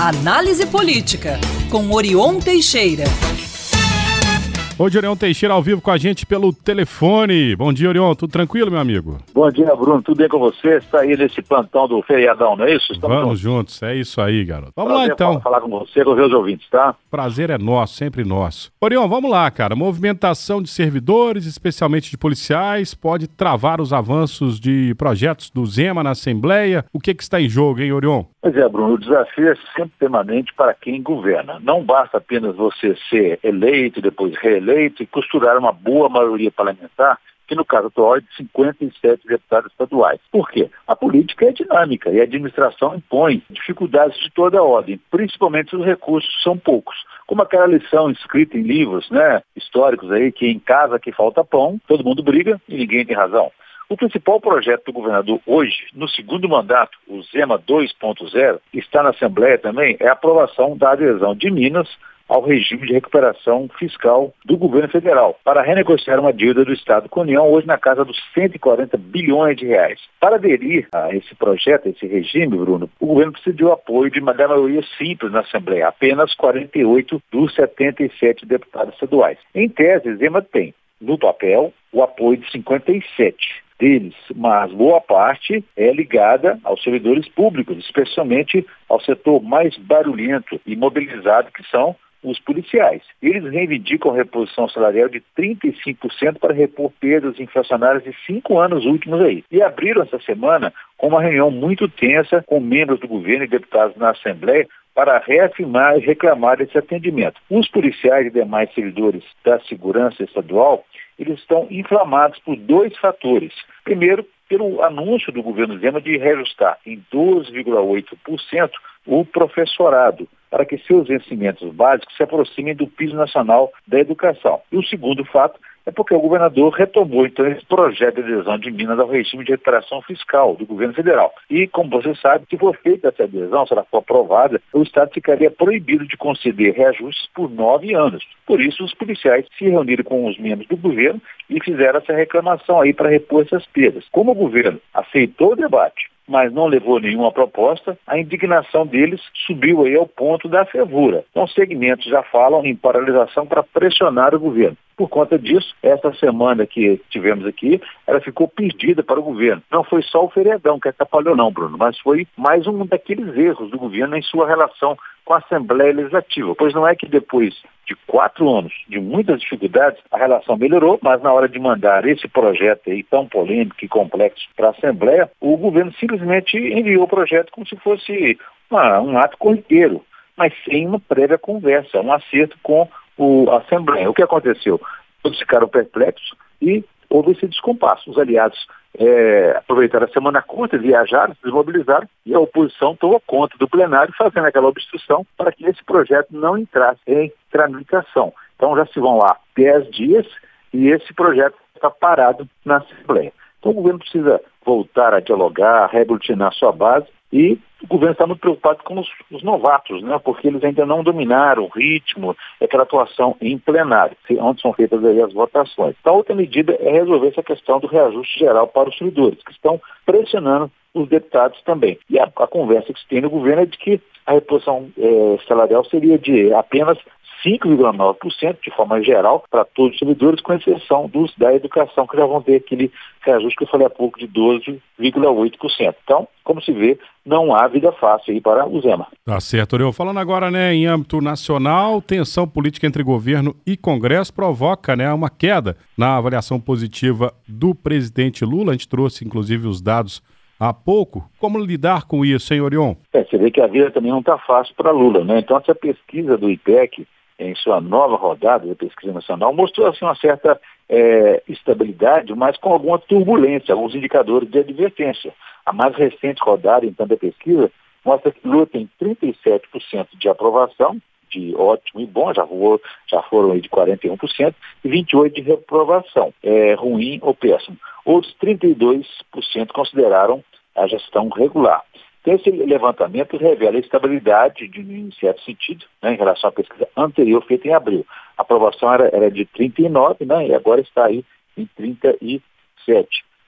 Análise Política, com Orion Teixeira. Hoje, Orion Teixeira ao vivo com a gente pelo telefone. Bom dia, Orion. Tudo tranquilo, meu amigo? Bom dia, Bruno. Tudo bem com você? Está aí nesse plantão do feriadão, não é isso? Estamos Vamos juntos. juntos. É isso aí, garoto. Vamos Prazer lá, então. falar com você, com os meus ouvintes, tá? Prazer é nosso, sempre nosso. Orion, vamos lá, cara. Movimentação de servidores, especialmente de policiais, pode travar os avanços de projetos do Zema na Assembleia. O que, que está em jogo, hein, Orion? Pois é, Bruno. O desafio é sempre permanente para quem governa. Não basta apenas você ser eleito, depois reeleito, eleito e costurar uma boa maioria parlamentar, que no caso atual é de 57 deputados estaduais. Por quê? A política é dinâmica e a administração impõe dificuldades de toda ordem, principalmente os recursos são poucos. Como aquela lição escrita em livros né, históricos aí, que em casa que falta pão, todo mundo briga e ninguém tem razão. O principal projeto do governador hoje, no segundo mandato, o Zema 2.0, está na Assembleia também, é a aprovação da adesão de Minas ao regime de recuperação fiscal do governo federal para renegociar uma dívida do Estado com a União, hoje na casa dos 140 bilhões de reais. Para aderir a esse projeto, a esse regime, Bruno, o governo precisa de apoio de uma maioria simples na Assembleia, apenas 48 dos 77 deputados estaduais. Em tese, Zema tem, no papel, o apoio de 57 deles, mas boa parte é ligada aos servidores públicos, especialmente ao setor mais barulhento e mobilizado, que são os policiais. Eles reivindicam reposição salarial de 35% para repor perdas inflacionárias de cinco anos últimos aí. E abriram essa semana com uma reunião muito tensa com membros do governo e deputados na Assembleia para reafirmar e reclamar desse atendimento. Os policiais e demais servidores da segurança estadual, eles estão inflamados por dois fatores. Primeiro, pelo anúncio do governo Zema de reajustar em 12,8% o professorado para que seus vencimentos básicos se aproximem do piso nacional da educação. E o segundo fato é porque o governador retomou então esse projeto de adesão de Minas ao regime de recuperação fiscal do governo federal. E, como você sabe, se for feita essa adesão, se ela for aprovada, o Estado ficaria proibido de conceder reajustes por nove anos. Por isso, os policiais se reuniram com os membros do governo e fizeram essa reclamação aí para repor essas perdas. Como o governo aceitou o debate, mas não levou nenhuma proposta, a indignação deles subiu aí ao ponto da fervura. Então, segmentos já falam em paralisação para pressionar o governo. Por conta disso, essa semana que tivemos aqui, ela ficou perdida para o governo. Não foi só o feriadão que atrapalhou não, Bruno, mas foi mais um daqueles erros do governo em sua relação com a Assembleia Legislativa. Pois não é que depois de quatro anos de muitas dificuldades, a relação melhorou, mas na hora de mandar esse projeto aí tão polêmico e complexo para a Assembleia, o governo simplesmente enviou o projeto como se fosse uma, um ato corriqueiro, mas sem uma prévia conversa, um acerto com o, Assembleia. O que aconteceu? Todos ficaram perplexos e houve esse descompasso. Os aliados é, aproveitaram a semana curta, viajaram, se desmobilizaram e a oposição tomou conta do plenário, fazendo aquela obstrução para que esse projeto não entrasse em tramitação. Então já se vão lá 10 dias e esse projeto está parado na Assembleia. Então o governo precisa voltar a dialogar, a sua base e o governo está muito preocupado com os, os, novatos, né? porque eles ainda não dominaram o ritmo, aquela atuação em plenário, onde são feitas as votações. Então, outra medida é resolver essa questão do reajuste geral para os servidores, que estão pressionando os deputados também. E a, a conversa que se tem no governo é de que a reposição é, salarial seria de apenas 5,9% de forma geral para todos os servidores, com exceção dos da educação, que já vão ter aquele reajuste que eu falei há pouco de 12,8%. Então, como se vê, não há vida fácil aí para o Zema. Tá certo, Oriol. Falando agora, né, em âmbito nacional, tensão política entre governo e Congresso provoca, né, uma queda na avaliação positiva do presidente Lula. A gente trouxe, inclusive, os dados há pouco. Como lidar com isso, hein, Orion? É, você vê que a vida também não está fácil para Lula, né? Então, essa pesquisa do IPEC, em sua nova rodada da pesquisa nacional, mostrou assim, uma certa é, estabilidade, mas com alguma turbulência, alguns indicadores de advertência. A mais recente rodada, então, da pesquisa mostra que Lula tem 37% de aprovação, de ótimo e bom, já, voou, já foram aí de 41%, e 28% de reprovação, é, ruim ou péssimo. Outros 32% consideraram a gestão regular. Então, esse levantamento revela a estabilidade, de, em certo sentido, né, em relação à pesquisa anterior feita em abril. A aprovação era, era de 39, né, e agora está aí em 37.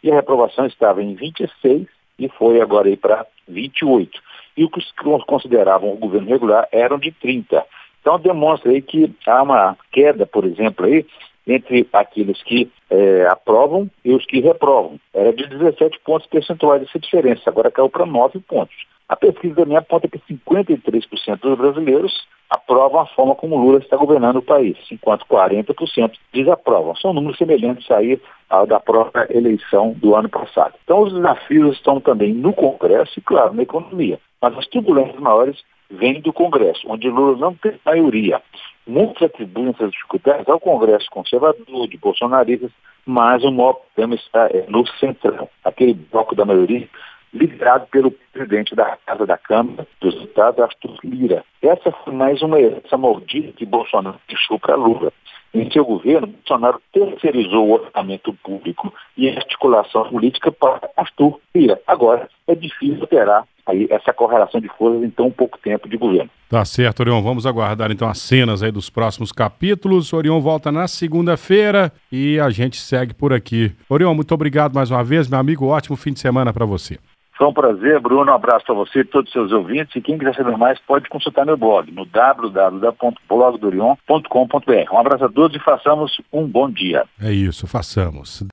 E a reprovação estava em 26 e foi agora aí para 28. E os que consideravam o governo regular eram de 30. Então demonstra aí que há uma queda, por exemplo, aí, entre aqueles que é, aprovam e os que reprovam. Era de 17 pontos percentuais essa diferença, agora caiu para 9 pontos. A pesquisa também aponta que 53% dos brasileiros aprovam a forma como Lula está governando o país, enquanto 40% desaprovam. São números semelhantes aí ao da própria eleição do ano passado. Então os desafios estão também no Congresso e, claro, na economia. Mas as turbulências maiores vêm do Congresso, onde Lula não tem maioria. Muitos atribuem essas dificuldades ao Congresso conservador, de bolsonaristas, mas o maior problema está é, no centrão, aquele bloco da maioria liderado pelo presidente da Casa da Câmara dos Deputados, Arthur Lira. Essa foi mais uma herança maldita que Bolsonaro deixou para Lula. Em seu governo, Bolsonaro terceirizou o orçamento público e a articulação política para Arthur Lira. Agora, é difícil operar aí essa correlação de forças em tão pouco tempo de governo. Tá certo, Orion. Vamos aguardar então as cenas aí dos próximos capítulos. Orion volta na segunda-feira e a gente segue por aqui. Orion, muito obrigado mais uma vez, meu amigo. Ótimo fim de semana para você. Foi um prazer, Bruno. Um abraço para você e todos os seus ouvintes. E quem quiser saber mais pode consultar meu blog no www.blogdorion.com.br. Um abraço a todos e façamos um bom dia. É isso, façamos.